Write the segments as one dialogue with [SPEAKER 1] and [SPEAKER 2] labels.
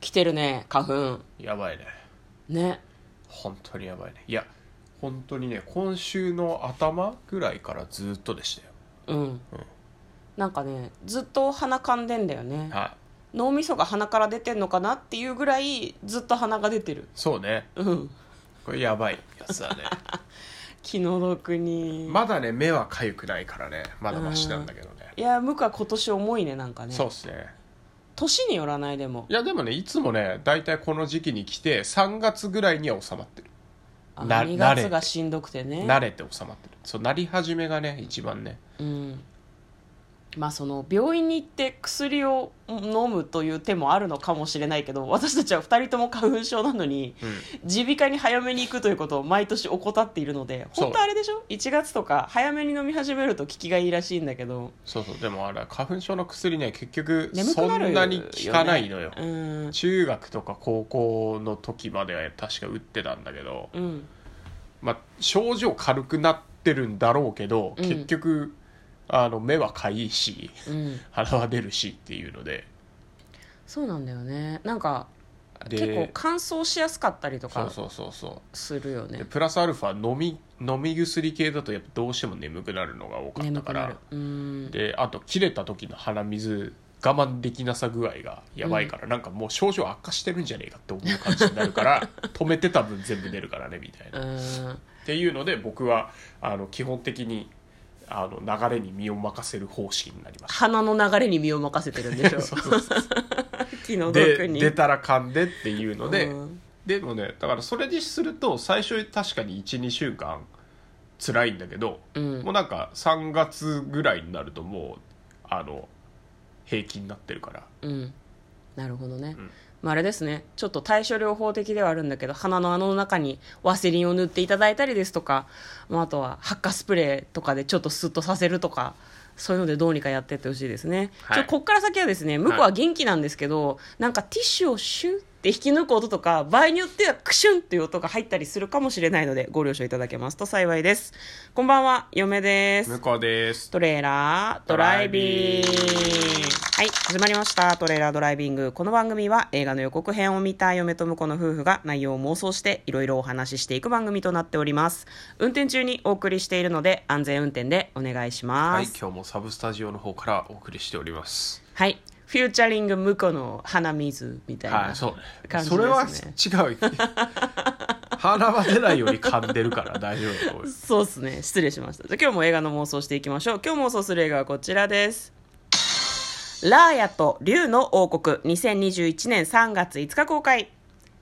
[SPEAKER 1] 来てるね花粉。
[SPEAKER 2] やばいね。
[SPEAKER 1] ね。
[SPEAKER 2] 本当にやばいね。いや本当にね今週の頭ぐらいからずっとでしたよ。
[SPEAKER 1] うん、なんかねずっと鼻かんでんだよね。
[SPEAKER 2] はい。
[SPEAKER 1] 脳みそが鼻から出てんのかなっていうぐらいずっと鼻が出てる。
[SPEAKER 2] そうね。
[SPEAKER 1] うん。
[SPEAKER 2] これやばいやつだね。
[SPEAKER 1] 気の毒に、
[SPEAKER 2] まだね目は痒くないからね。まだマシなんだけどね。
[SPEAKER 1] いや向は今年重いねなんかね。
[SPEAKER 2] そうっすね
[SPEAKER 1] 年によらないでも。
[SPEAKER 2] いやでもねいつもね大体この時期に来て3月ぐらいには収まってる。
[SPEAKER 1] あ
[SPEAKER 2] な
[SPEAKER 1] 2
[SPEAKER 2] 慣れ
[SPEAKER 1] 月がしんどくてね。
[SPEAKER 2] 慣れて収まってる。そうなり始めがね一番ね。
[SPEAKER 1] うんまあその病院に行って薬を飲むという手もあるのかもしれないけど私たちは2人とも花粉症なのに耳鼻科に早めに行くということを毎年怠っているので本当あれでしょ？1月とか早めに飲み始めると効きがいいらしいんだけど。
[SPEAKER 2] そうそう。でもあれ花粉症の薬ね結局そんなに効かないのよ。
[SPEAKER 1] うん。
[SPEAKER 2] 中学とか高校の時までは確か打ってたんだけど、
[SPEAKER 1] うん。
[SPEAKER 2] まあ、症状軽くなってるんだろうけど、
[SPEAKER 1] うん。
[SPEAKER 2] 結局あの目はかゆいし
[SPEAKER 1] うん。
[SPEAKER 2] 鼻は出るしっていうので。
[SPEAKER 1] そうなんだよね。なんか
[SPEAKER 2] で
[SPEAKER 1] 結構乾燥しやすかったりとか
[SPEAKER 2] そうそうそうそ
[SPEAKER 1] するよね。
[SPEAKER 2] プラスアルファ飲み飲み薬系だとやっぱどうしても眠くなるのが多かったから。であと切れた時の鼻水我慢できなさ具合がやばいから、なんかもう症状悪化してるんじゃねえかって思う感じになるから 止めてた分全部出るからねみたいな、
[SPEAKER 1] う
[SPEAKER 2] っ
[SPEAKER 1] ん
[SPEAKER 2] ていうので僕はあの基本的にあの流れに身を任せる方式になりました。
[SPEAKER 1] 鼻の流れに身を任せてるんでしょ
[SPEAKER 2] そうそうそう。
[SPEAKER 1] 気の毒
[SPEAKER 2] で
[SPEAKER 1] に
[SPEAKER 2] 出たら噛んでっていうので、
[SPEAKER 1] うん。
[SPEAKER 2] でもねだからそれにすると最初確かに12週間辛いんだけど、
[SPEAKER 1] うん。
[SPEAKER 2] もうなんか3月ぐらいになるともうあの平気になってるから。
[SPEAKER 1] うん。なるほどね、
[SPEAKER 2] ん
[SPEAKER 1] まあ、あれですね。ちょっと対処療法的ではあるんだけど鼻の穴の中にワセリンを塗っていただいたりですとか、まあ、あとは発火スプレーとかでちょっとスッとさせるとかそういうのでどうにかやってってほしいですね、
[SPEAKER 2] はい。
[SPEAKER 1] ちょこっから先はですね向こうは元気なんですけど、なんかティッシュをシュッって引き抜く音とか場合によってはクシュンっていう音が入ったりするかもしれないのでご了承いただけます。と幸いです。こんばんは。嫁です。
[SPEAKER 2] 向こうです。
[SPEAKER 1] トレーラードライビング。
[SPEAKER 2] ドライビング。
[SPEAKER 1] はい始まりました。トレーラードライビング。この番組は映画の予告編を見た嫁と婿の夫婦が内容を妄想していろいろお話ししていく番組となっております。運転中にお送りしているので安全運転でお願いします。
[SPEAKER 2] はい今日もサブスタジオの方からお送りしております。
[SPEAKER 1] はい、フューチャリング婿の鼻水みたいな
[SPEAKER 2] はいそう。ね
[SPEAKER 1] 感じ
[SPEAKER 2] それは
[SPEAKER 1] です
[SPEAKER 2] 違う。鼻は出ないように噛んでるから大丈夫
[SPEAKER 1] そうですね。失礼しました。じゃあ今日も映画の妄想していきましょう。今日妄想する映画はこちらです。ラーヤと竜の王国。2021年3月5日公開。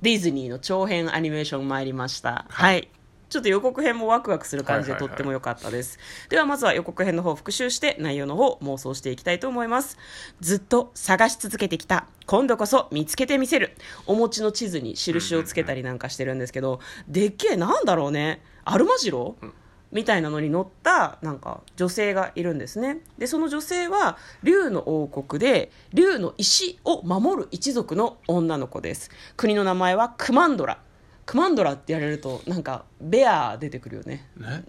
[SPEAKER 1] ディズニーの長編アニメーション参りました。はい、ちょっと予告編もワクワクする感じでとっても良かったです、ではまずは予告編の方を復習して内容の方を妄想していきたいと思います。ずっと探し続けてきた。今度こそ見つけてみせる。お餅の地図に印をつけたりなんかしてるんですけど、でっけえなんだろうね。アルマジロ、みたいなのに乗ったなんか女性がいるんですね。でその女性は竜の王国で竜の石を守る一族の女の子です。国の名前はクマンドラクマンドラって言われるとなんかベア出てくるよね。
[SPEAKER 2] ね。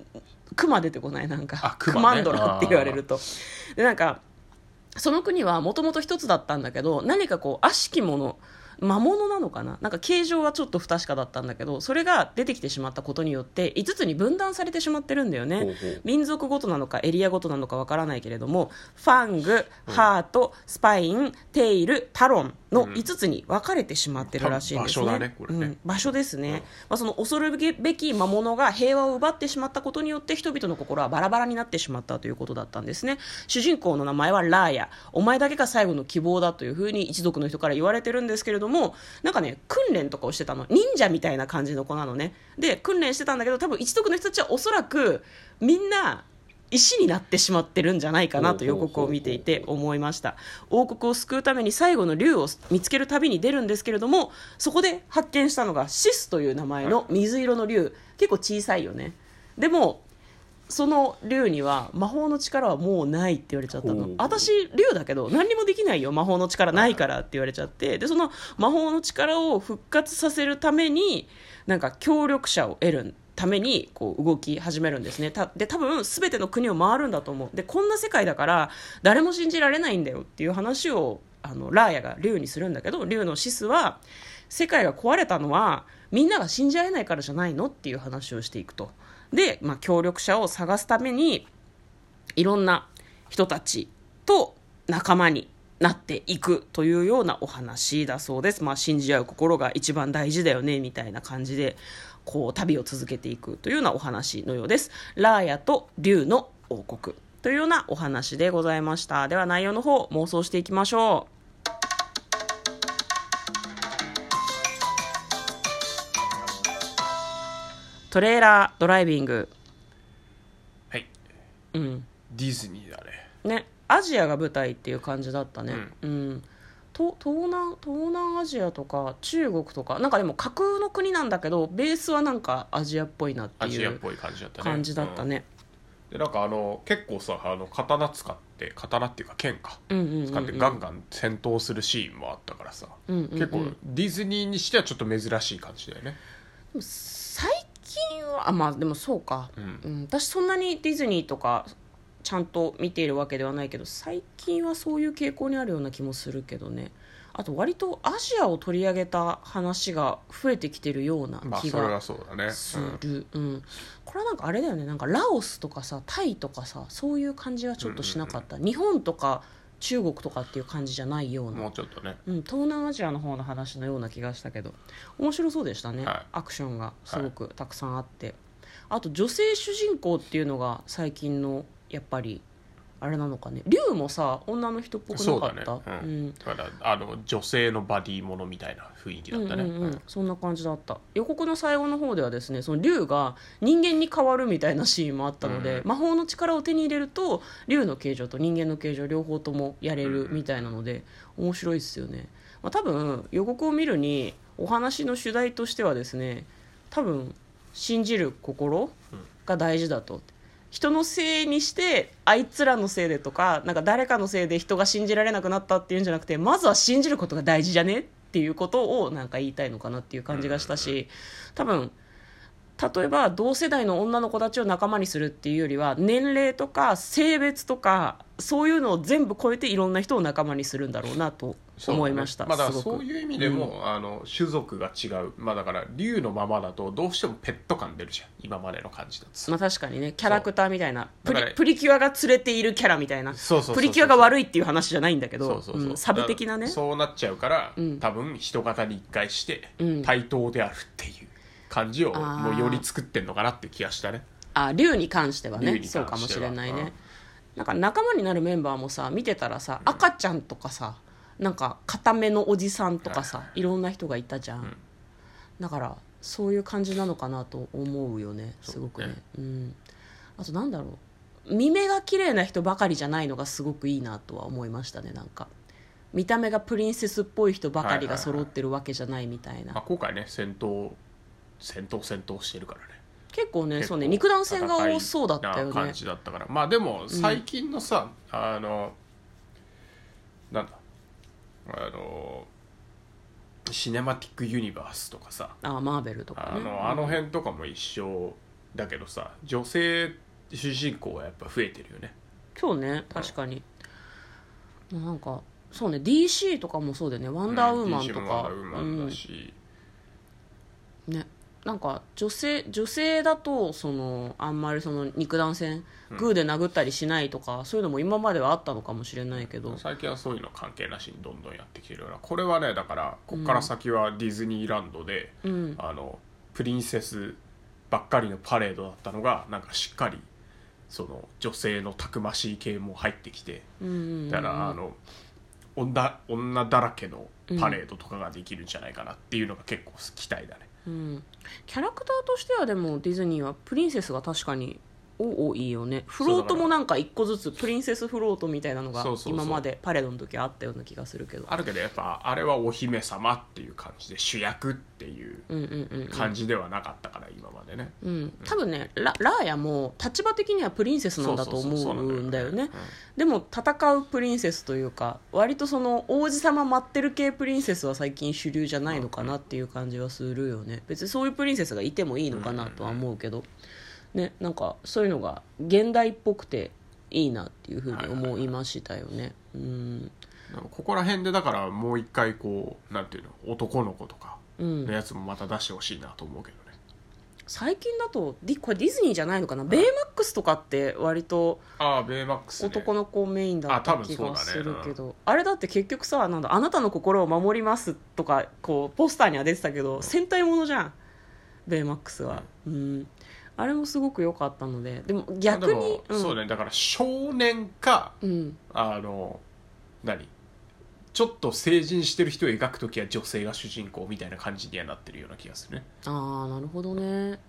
[SPEAKER 1] クマ出てこない？なんか。
[SPEAKER 2] あクマ
[SPEAKER 1] ンドラって言われると。でなんかその国はもともと一つだったんだけど何かこう悪しきもの魔物なのかな？なんか形状はちょっと不確かだったんだけどそれが出てきてしまったことによって5つに分断されてしまってるんだよね。民族ごとなのかエリアごとなのかわからないけれどもファングハートスパインテイルタロンの5つに分かれてしまってるらしいんですね。
[SPEAKER 2] 場所だねこれね。
[SPEAKER 1] うん。場所ですね、まあ、その恐るべき魔物が平和を奪ってしまったことによって人々の心はバラバラになってしまったということだったんですね。主人公の名前はラーヤ。お前だけが最後の希望だというふうに一族の人から言われてるんですけれどもなんかね訓練とかをしてたの。忍者みたいな感じの子なのね。で訓練してたんだけど多分一族の人たちはおそらくみんな石になってしまってるんじゃないかなと予告を見ていて思いました。王国を救うために最後の竜を見つける旅に出るんですけれどもそこで発見したのがシスという名前の水色の竜。結構小さいよね。でもその竜には魔法の力はもうないって言われちゃったの。私竜だけど何にもできないよ。魔法の力ないからって言われちゃって。でその魔法の力を復活させるためになんか協力者を得るためにこう動き始めるんですね。たで多分全ての国を回るんだと思う。でこんな世界だから誰も信じられないんだよっていう話をあのラーヤが竜にするんだけど竜のシスは世界が壊れたのはみんなが信じ合えないからじゃないのっていう話をしていくと。で、まあ、協力者を探すためにいろんな人たちと仲間になっていくというようなお話だそうです。まあ、信じ合う心が一番大事だよね、みたいな感じで、こう、旅を続けていくというようなお話のようです。ラーヤと竜の王国というようなお話でございました。では内容の方、妄想していきましょう。トレーラードライビング。
[SPEAKER 2] はい
[SPEAKER 1] うん。
[SPEAKER 2] ディズニーだね
[SPEAKER 1] ねアジアが舞台っていう感じだったねうん、と東南東南アジアとか中国とかなんかでも架空の国なんだけどベースはなんかアジアっぽいなっていう
[SPEAKER 2] アジアっぽい感じだったね。
[SPEAKER 1] 感じだったね、
[SPEAKER 2] うん。でなんかあの結構さあの刀使って刀っていうか剣か。
[SPEAKER 1] うん、うんうんうん。
[SPEAKER 2] 使ってガンガン戦闘するシーンもあったからさ、
[SPEAKER 1] うんうんうん。
[SPEAKER 2] 結構ディズニーにしてはちょっと珍しい感じだよね。
[SPEAKER 1] 最近はあまあでもそうか、
[SPEAKER 2] うん。
[SPEAKER 1] うん、私そんなにディズニーとかちゃんと見ているわけではないけど最近はそういう傾向にあるような気もするけどね。あと割とアジアを取り上げた話が増えてきてるような気がする、うん。これはなんかあれだよね。なんかラオスとかさタイとかさそういう感じはちょっとしなかった、日本とか中国とかっていう感じじゃないよう
[SPEAKER 2] うん
[SPEAKER 1] な。
[SPEAKER 2] もうちょっとね。
[SPEAKER 1] うん、東南アジアの方の話のような気がしたけど面白そうでしたね、
[SPEAKER 2] はい。
[SPEAKER 1] アクションがすごくたくさんあって、あと女性主人公っていうのが最近のやっぱりあれなのかね。竜もさ女の人っぽくな
[SPEAKER 2] そう
[SPEAKER 1] かった？
[SPEAKER 2] だね、うん。だからあの女性のバディものみたいな雰囲気だったね、
[SPEAKER 1] うんうんう
[SPEAKER 2] うん。
[SPEAKER 1] ん、そんな感じだった。予告の最後の方ではですねその竜が人間に変わるみたいなシーンもあったので、
[SPEAKER 2] うん。
[SPEAKER 1] 魔法の力を手に入れると竜の形状と人間の形状両方ともやれるみたいなので、面白いですよね、まあ、多分予告を見るにお話の主題としてはですね多分信じる心が大事だと。人のせいにしてあいつらのせいでとかなんか誰かのせいで人が信じられなくなったっていうんじゃなくてまずは信じることが大事じゃねっていうことをなんか言いたいのかなっていう感じがしたし多分例えば同世代の女の子たちを仲間にするっていうよりは年齢とか性別とかそういうのを全部超えていろんな人を仲間にするんだろうなと思いました、
[SPEAKER 2] まあ、だそういう意味でも、あの種族が違う。まあだから竜のままだとどうしてもペット感出るじゃん。今までの感じだと。さ
[SPEAKER 1] まあ確かにねキャラクターみたいなプリプリキュアが連れているキャラみたいな。
[SPEAKER 2] そうそうそうそう
[SPEAKER 1] プリキュアが悪いっていう話じゃないんだけどサブ的なね。
[SPEAKER 2] そうなっちゃうから、
[SPEAKER 1] ん。
[SPEAKER 2] 多分人型に一回して
[SPEAKER 1] うん。
[SPEAKER 2] 対等であるっていう感じをもうより作ってんのかなって気がしたね。
[SPEAKER 1] あ竜に関してはね。そうかもしれないね、
[SPEAKER 2] うん。
[SPEAKER 1] なんか仲間になるメンバーもさ見てたらさ赤ちゃんとかさなんか固めのおじさんとかさいろんな人がいたじゃん、
[SPEAKER 2] ん。
[SPEAKER 1] だからそういう感じなのかなと思うよねすごくね。
[SPEAKER 2] ね
[SPEAKER 1] うん。あとなんだろう。見目が綺麗な人ばかりじゃないのがすごくいいなとは思いましたねなんか。見た目がプリンセスっぽい人ばかりが揃ってるわけじゃないみたいな、
[SPEAKER 2] まあ、今回ね戦闘戦闘戦闘してるからね。
[SPEAKER 1] 結構ねそうね肉弾戦が多そうだったよね
[SPEAKER 2] 感じだったから。まあでも最近のさ、あのなんだ？あのシネマティックユニバースとかさ。
[SPEAKER 1] あマーベルとかね。
[SPEAKER 2] あのあの辺とかも一緒だけどさ女性主人公はやっぱ増えてるよね。
[SPEAKER 1] そうね確かに、なんかそうね DC とかもそうだよね。ワンダーウーマンと
[SPEAKER 2] DC も
[SPEAKER 1] か、
[SPEAKER 2] ワンダーウーマンだし、
[SPEAKER 1] うん。ねなんか女性女性だとそのあんまりその肉弾戦グーで殴ったりしないとか、そういうのも今まではあったのかもしれないけど、
[SPEAKER 2] 最近はそういうの関係なしにどんどんやってきてるような。これはねだからこっから先はディズニーランドで、
[SPEAKER 1] うん。
[SPEAKER 2] あのプリンセスばっかりのパレードだったのがなんかしっかりその女性のたくましい系も入ってきて
[SPEAKER 1] うんうんうん。
[SPEAKER 2] だからあの女女だらけのパレードとかができるんじゃないかなっていうのが結構期待だね、
[SPEAKER 1] うん、キャラクターとしてはでもディズニーはプリンセスが確かに多いよね。フロートもなんか一個ずつプリンセスフロートみたいなのが今までパレードの時はあったような気がするけど
[SPEAKER 2] あるけどやっぱあれはお姫様っていう感じで主役っていう
[SPEAKER 1] うんうんうんうん。
[SPEAKER 2] 感じではなかったから今までね、
[SPEAKER 1] うん、多分ねララーヤも立場的にはプリンセスなんだと思うんだよね。でも戦うプリンセスというか割とその王子様待ってる系プリンセスは最近主流じゃないのかなっていう感じはするよね。別にそういうプリンセスがいてもいいのかなとは思うけど、ね、なんかそういうのが現代っぽくていいなっていうふうに思いましたよね、うん。
[SPEAKER 2] ここら辺でだからもう一回こうなんていうの男の子とか
[SPEAKER 1] うん。
[SPEAKER 2] のやつもまた出してほしいなと思うけどね、
[SPEAKER 1] 最近だとディこれディズニーじゃないのかな？ベイマックスとかって割と
[SPEAKER 2] ああベイマックス、ね、
[SPEAKER 1] 男の子メインだった気がするけど。あ,、れだって結局さなんだあなたの心を守りますとかこうポスターには出てたけど戦隊ものじゃん。ベイマックスは。うんあれもすごく良かったのででも逆にうん。
[SPEAKER 2] そうね。だから少年か
[SPEAKER 1] うん。
[SPEAKER 2] あの何？ちょっと成人してる人を描く時は女性が主人公みたいな感じにはなってるような気がするね。
[SPEAKER 1] ああなるほどね、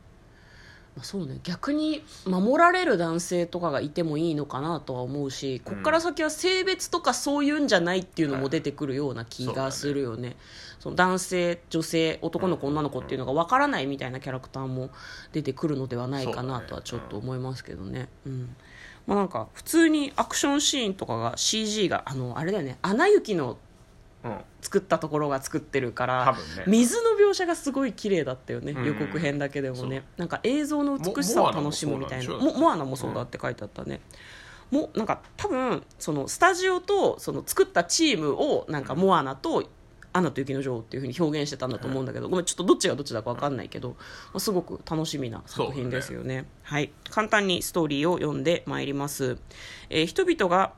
[SPEAKER 1] まあ、そうね逆に守られる男性とかがいてもいいのかなとは思うしこっから先は性別とかそういうんじゃないっていうのも出てくるような気がするよね,、その男性女性男の子女の子っていうのがわからないみたいなキャラクターも出てくるのではないかなとはちょっと思いますけどね。うん。まあなんか普通にアクションシーンとかが CG があのあれだよね「アナ雪」の
[SPEAKER 2] うん。
[SPEAKER 1] 作ったところが作ってるから
[SPEAKER 2] 多分ね。
[SPEAKER 1] 水の描写がすごい綺麗だったよね、
[SPEAKER 2] うん。
[SPEAKER 1] 予告編だけでもね。なんか映像の美しさを楽しむみたいな。
[SPEAKER 2] モモアナもそうなんでしょ
[SPEAKER 1] モモアナもそうだって書いてあったね、もなんか多分そのスタジオとその作ったチームをなんかモアナとアナと雪の女王っていうふうに表現してたんだと思うんだけど、ごめんちょっとどっちがどっちだか分かんないけど、まあすごく楽しみな作品ですよね。はい。簡単にストーリーを読んでまいります、えー人々が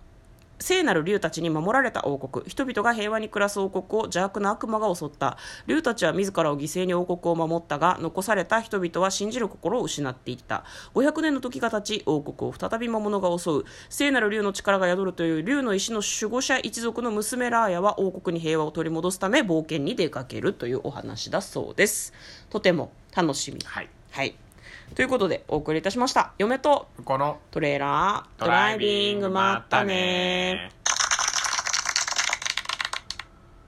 [SPEAKER 1] 聖なる竜たちに守られた王国。人々が平和に暮らす王国を邪悪な悪魔が襲った。竜たちは自らを犠牲に王国を守ったが残された人々は信じる心を失っていった。500年の時が経ち王国を再び魔物が襲う。聖なる竜の力が宿るという竜の石の守護者一族の娘ラーヤは王国に平和を取り戻すため冒険に出かけるというお話だそうです。とても楽しみ。
[SPEAKER 2] はい。
[SPEAKER 1] はいということでお送りいたしました。嫁と
[SPEAKER 2] この
[SPEAKER 1] トレーラードライビングまったね